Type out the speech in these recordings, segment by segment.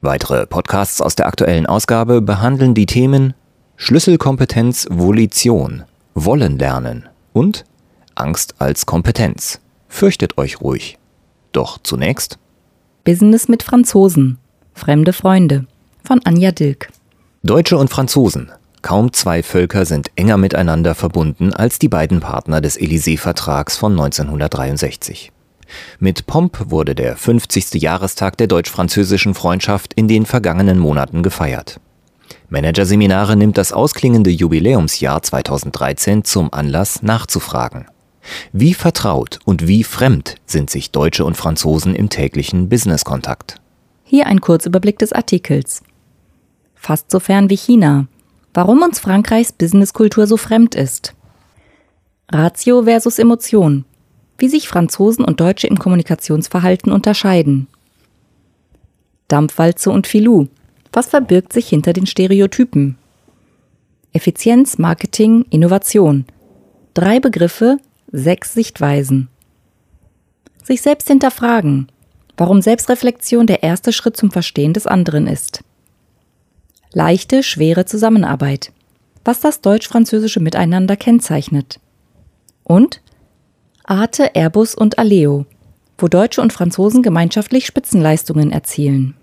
Weitere Podcasts aus der aktuellen Ausgabe behandeln die Themen Schlüsselkompetenz Volition, Wollen lernen und Angst als Kompetenz. Fürchtet euch ruhig. Doch zunächst Business mit Franzosen. Fremde Freunde von Anja Dilk. Deutsche und Franzosen. Kaum zwei Völker sind enger miteinander verbunden als die beiden Partner des Élysée-Vertrags von 1963. Mit Pomp wurde der 50. Jahrestag der deutsch-französischen Freundschaft in den vergangenen Monaten gefeiert. Managerseminare nimmt das ausklingende Jubiläumsjahr 2013 zum Anlass nachzufragen. Wie vertraut und wie fremd sind sich Deutsche und Franzosen im täglichen Businesskontakt? Hier ein Kurzüberblick des Artikels. Fast so fern wie China. Warum uns Frankreichs Businesskultur so fremd ist. Ratio versus Emotion wie sich Franzosen und Deutsche im Kommunikationsverhalten unterscheiden. Dampfwalze und Filou. Was verbirgt sich hinter den Stereotypen? Effizienz, Marketing, Innovation. Drei Begriffe, sechs Sichtweisen. Sich selbst hinterfragen. Warum Selbstreflexion der erste Schritt zum Verstehen des anderen ist. Leichte, schwere Zusammenarbeit. Was das deutsch-französische Miteinander kennzeichnet. Und Arte, Airbus und Aleo, wo Deutsche und Franzosen gemeinschaftlich Spitzenleistungen erzielen.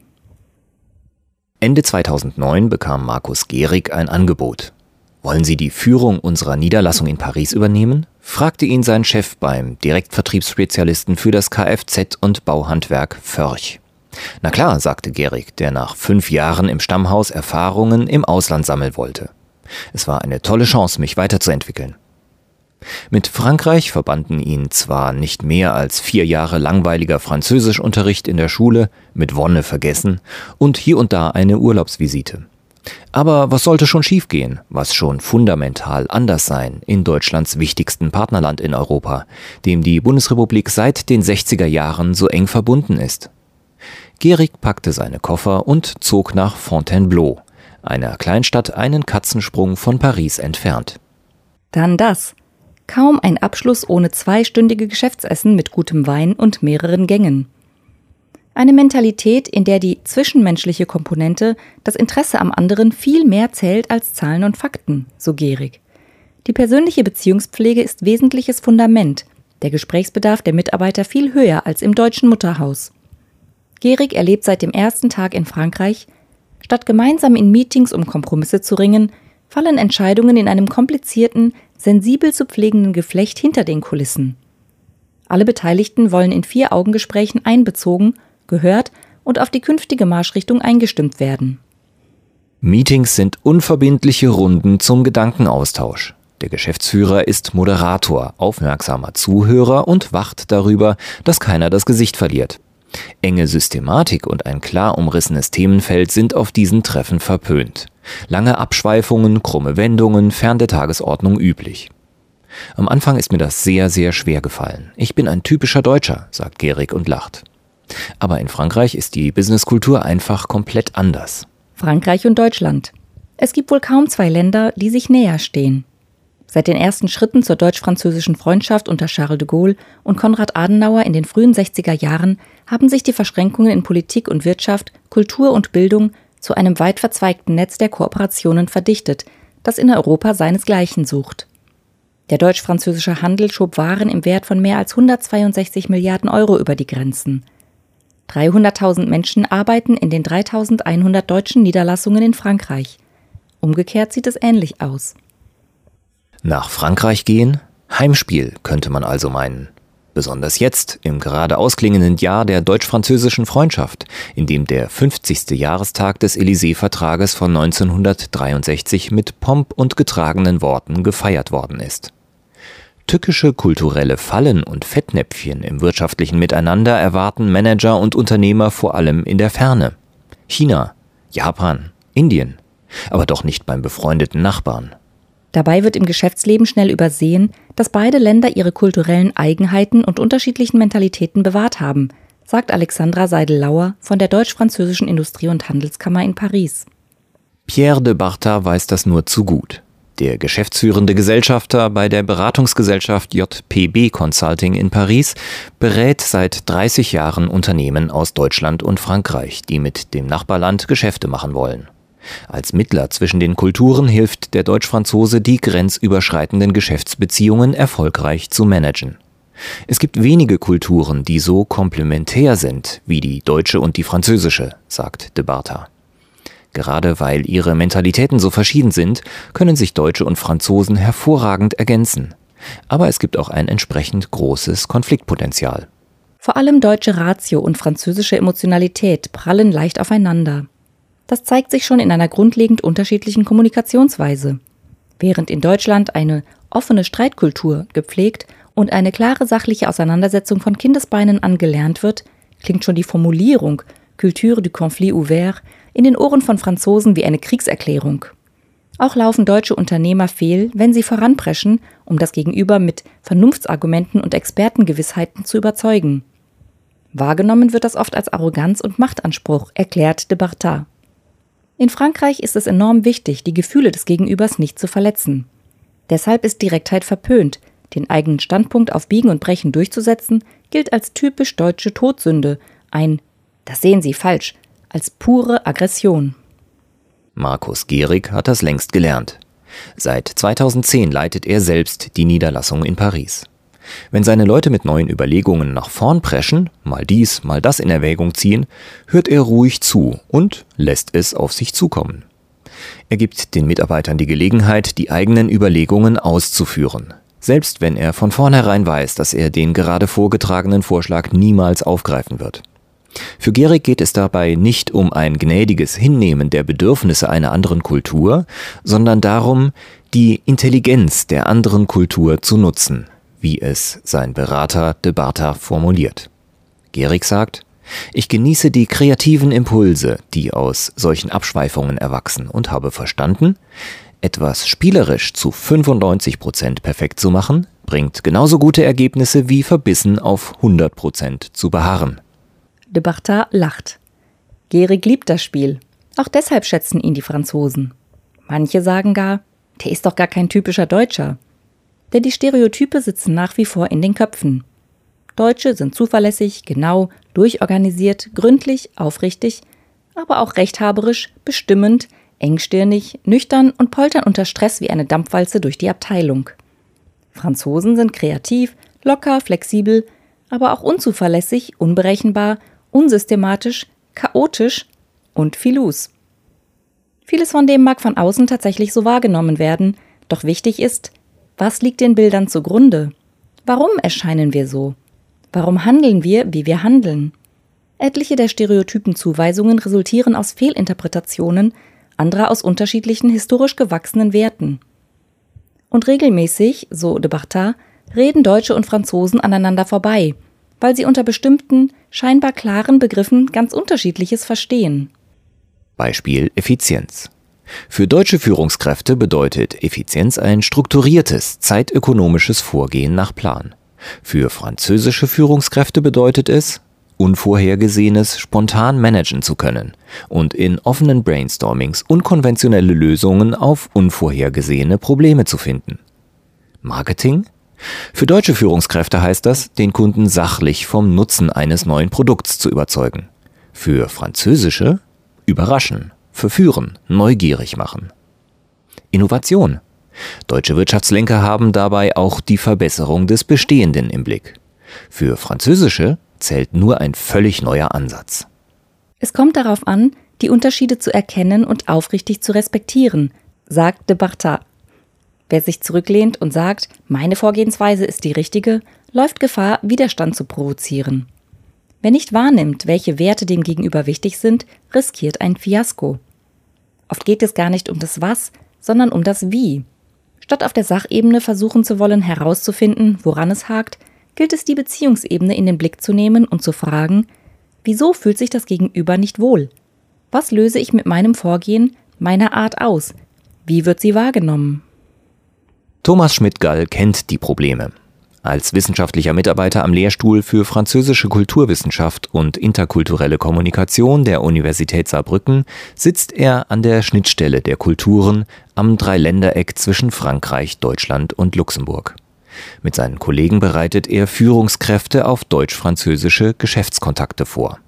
Ende 2009 bekam Markus Gehrig ein Angebot. Wollen Sie die Führung unserer Niederlassung in Paris übernehmen? fragte ihn sein Chef beim Direktvertriebsspezialisten für das Kfz und Bauhandwerk Förch. Na klar, sagte Gehrig, der nach fünf Jahren im Stammhaus Erfahrungen im Ausland sammeln wollte. Es war eine tolle Chance, mich weiterzuentwickeln. Mit Frankreich verbanden ihn zwar nicht mehr als vier Jahre langweiliger Französischunterricht in der Schule, mit Wonne vergessen, und hier und da eine Urlaubsvisite. Aber was sollte schon schiefgehen, was schon fundamental anders sein in Deutschlands wichtigsten Partnerland in Europa, dem die Bundesrepublik seit den 60er Jahren so eng verbunden ist? Gehrig packte seine Koffer und zog nach Fontainebleau, einer Kleinstadt einen Katzensprung von Paris entfernt. Dann das. Kaum ein Abschluss ohne zweistündige Geschäftsessen mit gutem Wein und mehreren Gängen. Eine Mentalität, in der die zwischenmenschliche Komponente, das Interesse am anderen viel mehr zählt als Zahlen und Fakten, so Gehrig. Die persönliche Beziehungspflege ist wesentliches Fundament, der Gesprächsbedarf der Mitarbeiter viel höher als im deutschen Mutterhaus. Gehrig erlebt seit dem ersten Tag in Frankreich, statt gemeinsam in Meetings um Kompromisse zu ringen, fallen Entscheidungen in einem komplizierten, sensibel zu pflegenden Geflecht hinter den Kulissen. Alle Beteiligten wollen in vier Augengesprächen einbezogen, gehört und auf die künftige Marschrichtung eingestimmt werden. Meetings sind unverbindliche Runden zum Gedankenaustausch. Der Geschäftsführer ist Moderator, aufmerksamer Zuhörer und wacht darüber, dass keiner das Gesicht verliert. Enge Systematik und ein klar umrissenes Themenfeld sind auf diesen Treffen verpönt. Lange Abschweifungen, krumme Wendungen, fern der Tagesordnung üblich. Am Anfang ist mir das sehr, sehr schwer gefallen. Ich bin ein typischer Deutscher, sagt Gerig und lacht. Aber in Frankreich ist die Businesskultur einfach komplett anders. Frankreich und Deutschland. Es gibt wohl kaum zwei Länder, die sich näher stehen. Seit den ersten Schritten zur deutsch-französischen Freundschaft unter Charles de Gaulle und Konrad Adenauer in den frühen 60er Jahren haben sich die Verschränkungen in Politik und Wirtschaft, Kultur und Bildung zu einem weit verzweigten Netz der Kooperationen verdichtet, das in Europa seinesgleichen sucht. Der deutsch-französische Handel schob Waren im Wert von mehr als 162 Milliarden Euro über die Grenzen. 300.000 Menschen arbeiten in den 3.100 deutschen Niederlassungen in Frankreich. Umgekehrt sieht es ähnlich aus. Nach Frankreich gehen? Heimspiel, könnte man also meinen. Besonders jetzt, im gerade ausklingenden Jahr der deutsch-französischen Freundschaft, in dem der 50. Jahrestag des Élysée-Vertrages von 1963 mit Pomp und getragenen Worten gefeiert worden ist. Tückische kulturelle Fallen und Fettnäpfchen im wirtschaftlichen Miteinander erwarten Manager und Unternehmer vor allem in der Ferne. China, Japan, Indien. aber doch nicht beim befreundeten Nachbarn. Dabei wird im Geschäftsleben schnell übersehen, dass beide Länder ihre kulturellen Eigenheiten und unterschiedlichen Mentalitäten bewahrt haben, sagt Alexandra Seidel-Lauer von der Deutsch-Französischen Industrie- und Handelskammer in Paris. Pierre de Barta weiß das nur zu gut. Der geschäftsführende Gesellschafter bei der Beratungsgesellschaft JPB Consulting in Paris berät seit 30 Jahren Unternehmen aus Deutschland und Frankreich, die mit dem Nachbarland Geschäfte machen wollen. Als Mittler zwischen den Kulturen hilft der Deutsch-Franzose, die grenzüberschreitenden Geschäftsbeziehungen erfolgreich zu managen. Es gibt wenige Kulturen, die so komplementär sind wie die deutsche und die französische, sagt de Barta. Gerade weil ihre Mentalitäten so verschieden sind, können sich Deutsche und Franzosen hervorragend ergänzen. Aber es gibt auch ein entsprechend großes Konfliktpotenzial. Vor allem deutsche Ratio und französische Emotionalität prallen leicht aufeinander. Das zeigt sich schon in einer grundlegend unterschiedlichen Kommunikationsweise. Während in Deutschland eine offene Streitkultur gepflegt und eine klare sachliche Auseinandersetzung von Kindesbeinen an gelernt wird, klingt schon die Formulierung Culture du conflit ouvert in den Ohren von Franzosen wie eine Kriegserklärung. Auch laufen deutsche Unternehmer fehl, wenn sie voranpreschen, um das Gegenüber mit Vernunftsargumenten und Expertengewissheiten zu überzeugen. Wahrgenommen wird das oft als Arroganz und Machtanspruch, erklärt de Bartat. In Frankreich ist es enorm wichtig, die Gefühle des Gegenübers nicht zu verletzen. Deshalb ist Direktheit verpönt. Den eigenen Standpunkt auf Biegen und Brechen durchzusetzen, gilt als typisch deutsche Todsünde, ein Das sehen Sie falsch, als pure Aggression. Markus Gehrig hat das längst gelernt. Seit 2010 leitet er selbst die Niederlassung in Paris. Wenn seine Leute mit neuen Überlegungen nach vorn preschen, mal dies, mal das in Erwägung ziehen, hört er ruhig zu und lässt es auf sich zukommen. Er gibt den Mitarbeitern die Gelegenheit, die eigenen Überlegungen auszuführen, selbst wenn er von vornherein weiß, dass er den gerade vorgetragenen Vorschlag niemals aufgreifen wird. Für Gehrig geht es dabei nicht um ein gnädiges Hinnehmen der Bedürfnisse einer anderen Kultur, sondern darum, die Intelligenz der anderen Kultur zu nutzen, wie es sein Berater de Barta formuliert. Gehrig sagt, ich genieße die kreativen Impulse, die aus solchen Abschweifungen erwachsen und habe verstanden, etwas spielerisch zu 95 Prozent perfekt zu machen, bringt genauso gute Ergebnisse wie verbissen auf 100 Prozent zu beharren. De Bartat lacht. Gehrig liebt das Spiel. Auch deshalb schätzen ihn die Franzosen. Manche sagen gar, der ist doch gar kein typischer Deutscher. Denn die Stereotype sitzen nach wie vor in den Köpfen. Deutsche sind zuverlässig, genau, durchorganisiert, gründlich, aufrichtig, aber auch rechthaberisch, bestimmend, engstirnig, nüchtern und poltern unter Stress wie eine Dampfwalze durch die Abteilung. Franzosen sind kreativ, locker, flexibel, aber auch unzuverlässig, unberechenbar unsystematisch, chaotisch und filus. Vieles von dem mag von außen tatsächlich so wahrgenommen werden, doch wichtig ist, was liegt den Bildern zugrunde? Warum erscheinen wir so? Warum handeln wir, wie wir handeln? Etliche der stereotypen Zuweisungen resultieren aus Fehlinterpretationen, andere aus unterschiedlichen historisch gewachsenen Werten. Und regelmäßig, so de Bartat, reden Deutsche und Franzosen aneinander vorbei, weil sie unter bestimmten, scheinbar klaren Begriffen ganz unterschiedliches verstehen. Beispiel Effizienz. Für deutsche Führungskräfte bedeutet Effizienz ein strukturiertes, zeitökonomisches Vorgehen nach Plan. Für französische Führungskräfte bedeutet es, Unvorhergesehenes spontan managen zu können und in offenen Brainstormings unkonventionelle Lösungen auf unvorhergesehene Probleme zu finden. Marketing für deutsche Führungskräfte heißt das, den Kunden sachlich vom Nutzen eines neuen Produkts zu überzeugen. Für französische überraschen, verführen, neugierig machen. Innovation. Deutsche Wirtschaftslenker haben dabei auch die Verbesserung des Bestehenden im Blick. Für französische zählt nur ein völlig neuer Ansatz. Es kommt darauf an, die Unterschiede zu erkennen und aufrichtig zu respektieren, sagt de Bartat. Wer sich zurücklehnt und sagt, meine Vorgehensweise ist die richtige, läuft Gefahr, Widerstand zu provozieren. Wer nicht wahrnimmt, welche Werte dem Gegenüber wichtig sind, riskiert ein Fiasko. Oft geht es gar nicht um das Was, sondern um das Wie. Statt auf der Sachebene versuchen zu wollen, herauszufinden, woran es hakt, gilt es, die Beziehungsebene in den Blick zu nehmen und zu fragen, wieso fühlt sich das Gegenüber nicht wohl? Was löse ich mit meinem Vorgehen meiner Art aus? Wie wird sie wahrgenommen? Thomas Schmidt-Gall kennt die Probleme. Als wissenschaftlicher Mitarbeiter am Lehrstuhl für französische Kulturwissenschaft und interkulturelle Kommunikation der Universität Saarbrücken sitzt er an der Schnittstelle der Kulturen am Dreiländereck zwischen Frankreich, Deutschland und Luxemburg. Mit seinen Kollegen bereitet er Führungskräfte auf deutsch-französische Geschäftskontakte vor.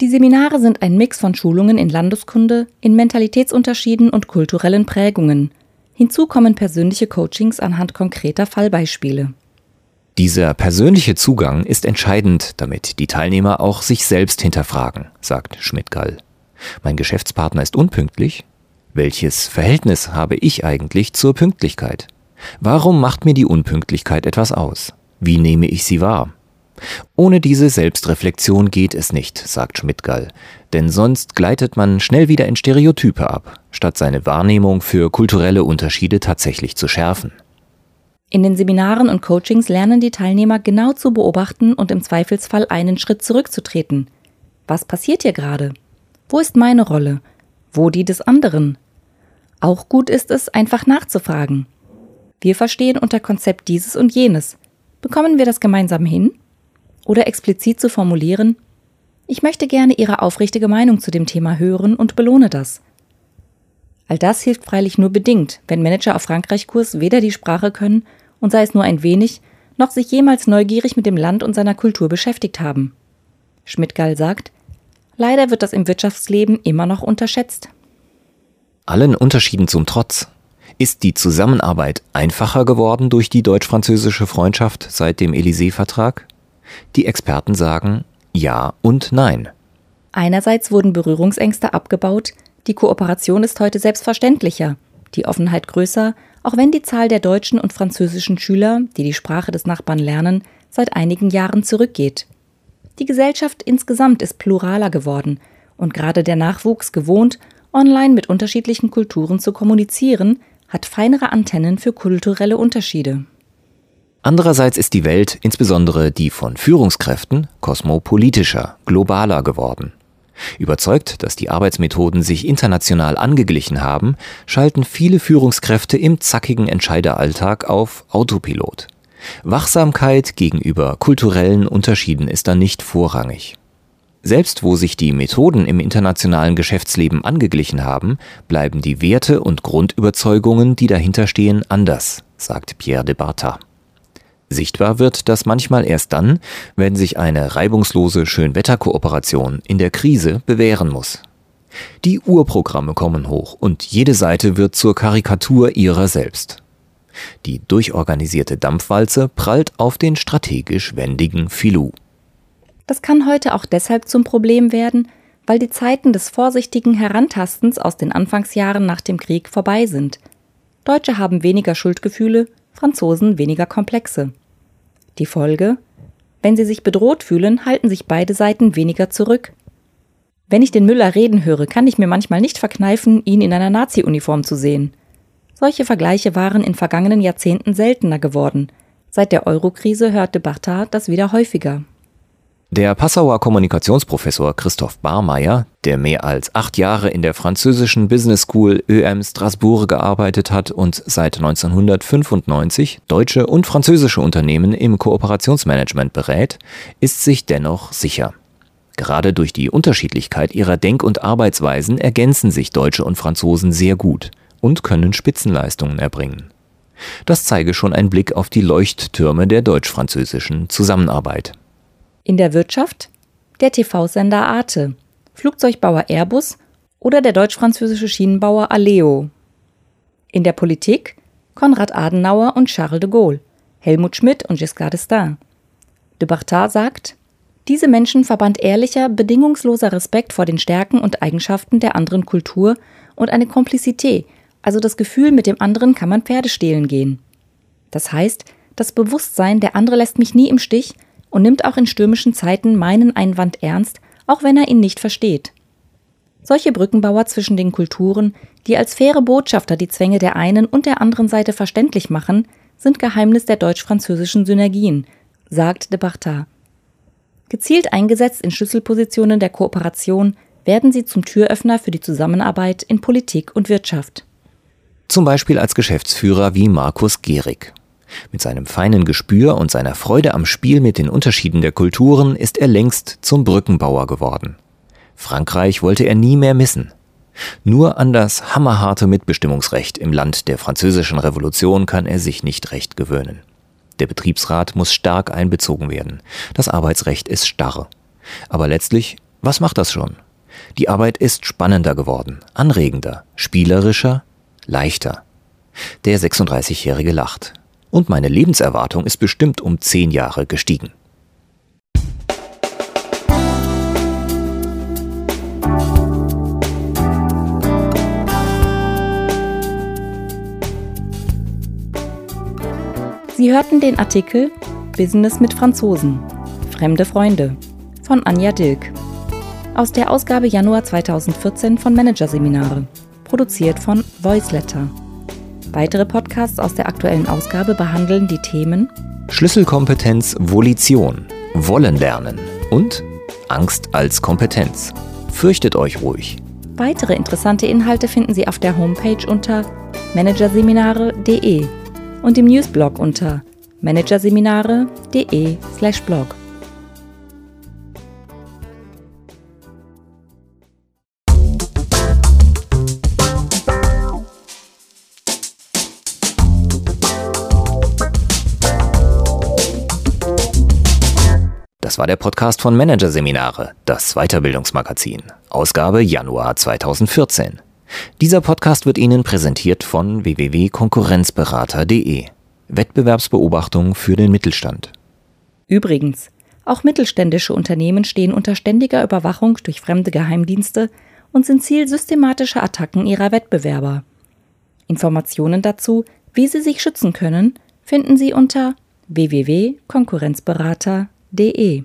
Die Seminare sind ein Mix von Schulungen in Landeskunde, in Mentalitätsunterschieden und kulturellen Prägungen. Hinzu kommen persönliche Coachings anhand konkreter Fallbeispiele. Dieser persönliche Zugang ist entscheidend, damit die Teilnehmer auch sich selbst hinterfragen, sagt Schmidt-Gall. Mein Geschäftspartner ist unpünktlich? Welches Verhältnis habe ich eigentlich zur Pünktlichkeit? Warum macht mir die Unpünktlichkeit etwas aus? Wie nehme ich sie wahr? Ohne diese Selbstreflexion geht es nicht, sagt Schmidt-Gall, denn sonst gleitet man schnell wieder in Stereotype ab, statt seine Wahrnehmung für kulturelle Unterschiede tatsächlich zu schärfen. In den Seminaren und Coachings lernen die Teilnehmer genau zu beobachten und im Zweifelsfall einen Schritt zurückzutreten. Was passiert hier gerade? Wo ist meine Rolle? Wo die des anderen? Auch gut ist es, einfach nachzufragen. Wir verstehen unter Konzept dieses und jenes. Bekommen wir das gemeinsam hin? Oder explizit zu formulieren, ich möchte gerne Ihre aufrichtige Meinung zu dem Thema hören und belohne das. All das hilft freilich nur bedingt, wenn Manager auf Frankreich-Kurs weder die Sprache können und sei es nur ein wenig, noch sich jemals neugierig mit dem Land und seiner Kultur beschäftigt haben. Schmidt-Gall sagt, leider wird das im Wirtschaftsleben immer noch unterschätzt. Allen Unterschieden zum Trotz. Ist die Zusammenarbeit einfacher geworden durch die deutsch-französische Freundschaft seit dem Élysée-Vertrag? Die Experten sagen ja und nein. Einerseits wurden Berührungsängste abgebaut, die Kooperation ist heute selbstverständlicher, die Offenheit größer auch wenn die Zahl der deutschen und französischen Schüler, die die Sprache des Nachbarn lernen, seit einigen Jahren zurückgeht. Die Gesellschaft insgesamt ist pluraler geworden und gerade der Nachwuchs gewohnt, online mit unterschiedlichen Kulturen zu kommunizieren, hat feinere Antennen für kulturelle Unterschiede. Andererseits ist die Welt, insbesondere die von Führungskräften, kosmopolitischer, globaler geworden. Überzeugt, dass die Arbeitsmethoden sich international angeglichen haben, schalten viele Führungskräfte im zackigen Entscheideralltag auf Autopilot. Wachsamkeit gegenüber kulturellen Unterschieden ist da nicht vorrangig. Selbst wo sich die Methoden im internationalen Geschäftsleben angeglichen haben, bleiben die Werte und Grundüberzeugungen, die dahinter stehen, anders, sagt Pierre de Barta. Sichtbar wird das manchmal erst dann, wenn sich eine reibungslose Schönwetterkooperation in der Krise bewähren muss. Die Urprogramme kommen hoch und jede Seite wird zur Karikatur ihrer selbst. Die durchorganisierte Dampfwalze prallt auf den strategisch wendigen Filou. Das kann heute auch deshalb zum Problem werden, weil die Zeiten des vorsichtigen Herantastens aus den Anfangsjahren nach dem Krieg vorbei sind. Deutsche haben weniger Schuldgefühle, Franzosen weniger Komplexe. Die Folge? Wenn sie sich bedroht fühlen, halten sich beide Seiten weniger zurück. Wenn ich den Müller reden höre, kann ich mir manchmal nicht verkneifen, ihn in einer Nazi-Uniform zu sehen. Solche Vergleiche waren in vergangenen Jahrzehnten seltener geworden. Seit der Eurokrise hörte Bartha das wieder häufiger. Der Passauer Kommunikationsprofessor Christoph Barmeier, der mehr als acht Jahre in der französischen Business School ÖM Strasbourg gearbeitet hat und seit 1995 deutsche und französische Unternehmen im Kooperationsmanagement berät, ist sich dennoch sicher. Gerade durch die Unterschiedlichkeit ihrer Denk- und Arbeitsweisen ergänzen sich Deutsche und Franzosen sehr gut und können Spitzenleistungen erbringen. Das zeige schon ein Blick auf die Leuchttürme der deutsch-französischen Zusammenarbeit. In der Wirtschaft der TV-Sender Arte, Flugzeugbauer Airbus oder der deutsch-französische Schienenbauer Aleo. In der Politik Konrad Adenauer und Charles de Gaulle, Helmut Schmidt und Giscard d'Estaing. De Barthard sagt, diese Menschen verband ehrlicher, bedingungsloser Respekt vor den Stärken und Eigenschaften der anderen Kultur und eine Komplizität, also das Gefühl, mit dem anderen kann man Pferde stehlen gehen. Das heißt, das Bewusstsein, der andere lässt mich nie im Stich, und nimmt auch in stürmischen Zeiten meinen Einwand ernst, auch wenn er ihn nicht versteht. Solche Brückenbauer zwischen den Kulturen, die als faire Botschafter die Zwänge der einen und der anderen Seite verständlich machen, sind Geheimnis der deutsch-französischen Synergien, sagt de Bartha. Gezielt eingesetzt in Schlüsselpositionen der Kooperation werden sie zum Türöffner für die Zusammenarbeit in Politik und Wirtschaft. Zum Beispiel als Geschäftsführer wie Markus Gehrig. Mit seinem feinen Gespür und seiner Freude am Spiel mit den Unterschieden der Kulturen ist er längst zum Brückenbauer geworden. Frankreich wollte er nie mehr missen. Nur an das hammerharte Mitbestimmungsrecht im Land der französischen Revolution kann er sich nicht recht gewöhnen. Der Betriebsrat muss stark einbezogen werden. Das Arbeitsrecht ist starr. Aber letztlich, was macht das schon? Die Arbeit ist spannender geworden, anregender, spielerischer, leichter. Der 36-Jährige lacht. Und meine Lebenserwartung ist bestimmt um zehn Jahre gestiegen. Sie hörten den Artikel Business mit Franzosen. Fremde Freunde von Anja Dilk. Aus der Ausgabe Januar 2014 von Managerseminare, produziert von Voiceletter. Weitere Podcasts aus der aktuellen Ausgabe behandeln die Themen Schlüsselkompetenz Volition, Wollen lernen und Angst als Kompetenz. Fürchtet euch ruhig. Weitere interessante Inhalte finden Sie auf der Homepage unter managerseminare.de und im Newsblog unter managerseminare.de/blog. Das war der Podcast von Managerseminare, das Weiterbildungsmagazin, Ausgabe Januar 2014. Dieser Podcast wird Ihnen präsentiert von www.konkurrenzberater.de. Wettbewerbsbeobachtung für den Mittelstand. Übrigens, auch mittelständische Unternehmen stehen unter ständiger Überwachung durch fremde Geheimdienste und sind Ziel systematischer Attacken ihrer Wettbewerber. Informationen dazu, wie Sie sich schützen können, finden Sie unter www.konkurrenzberater.de. De.